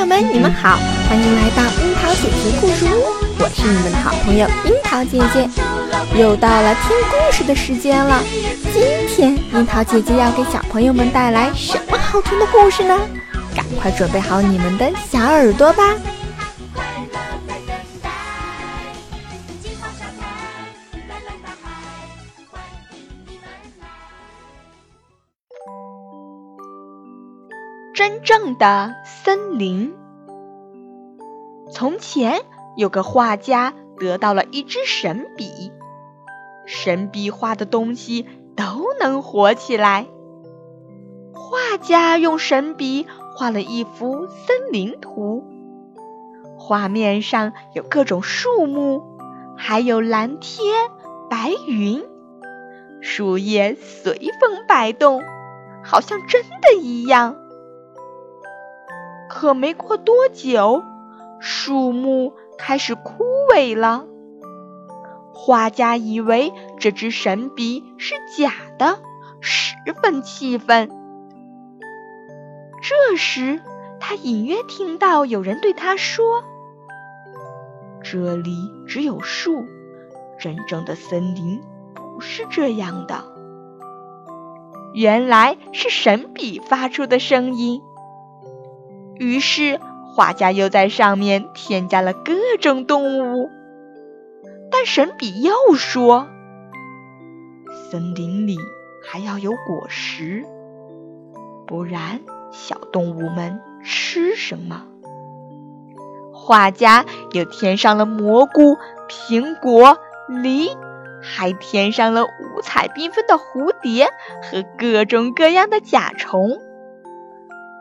朋友们，你们好，欢迎来到樱桃姐姐故事屋，我是你们的好朋友樱桃姐姐。又到了听故事的时间了，今天樱桃姐姐要给小朋友们带来什么好听的故事呢？赶快准备好你们的小耳朵吧！真正的森林。从前有个画家得到了一支神笔，神笔画的东西都能活起来。画家用神笔画了一幅森林图，画面上有各种树木，还有蓝天白云，树叶随风摆动，好像真的一样。可没过多久，树木开始枯萎了。画家以为这支神笔是假的，十分气愤。这时，他隐约听到有人对他说：“这里只有树，真正的森林不是这样的。”原来是神笔发出的声音。于是，画家又在上面添加了各种动物。但神笔又说：“森林里还要有果实，不然小动物们吃什么？”画家又添上了蘑菇、苹果、梨，还添上了五彩缤纷的蝴蝶和各种各样的甲虫。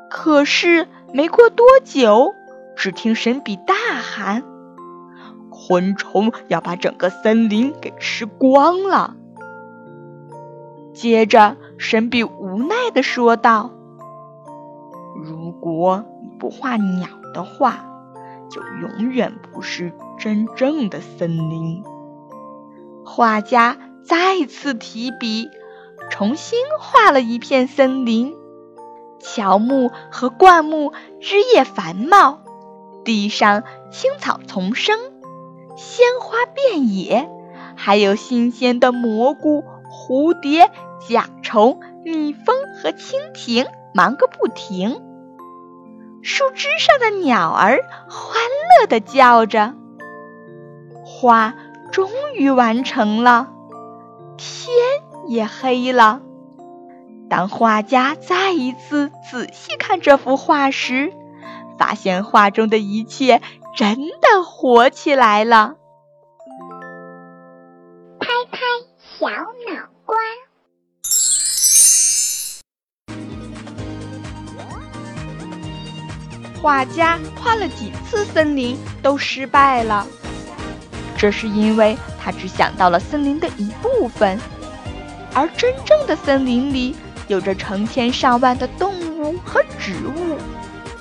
可是，没过多久，只听神笔大喊：“昆虫要把整个森林给吃光了！”接着，神笔无奈地说道：“如果你不画鸟的话，就永远不是真正的森林。”画家再次提笔，重新画了一片森林。乔木和灌木枝叶繁茂，地上青草丛生，鲜花遍野，还有新鲜的蘑菇、蝴蝶、甲虫、蜜蜂和蜻蜓忙个不停。树枝上的鸟儿欢乐地叫着。画终于完成了，天也黑了。当画家再一次仔细看这幅画时，发现画中的一切真的活起来了。拍拍小脑瓜。画家画了几次森林都失败了，这是因为他只想到了森林的一部分，而真正的森林里。有着成千上万的动物和植物，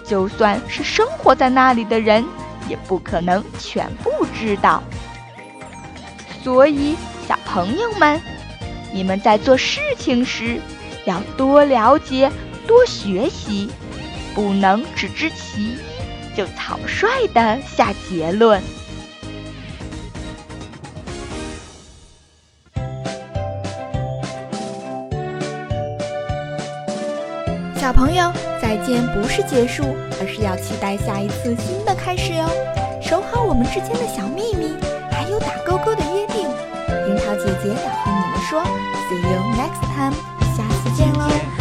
就算是生活在那里的人，也不可能全部知道。所以，小朋友们，你们在做事情时要多了解、多学习，不能只知其一就草率的下结论。小朋友，再见不是结束，而是要期待下一次新的开始哟。守好我们之间的小秘密，还有打勾勾的约定。樱桃姐姐要和你们说，See you next time 下次见喽。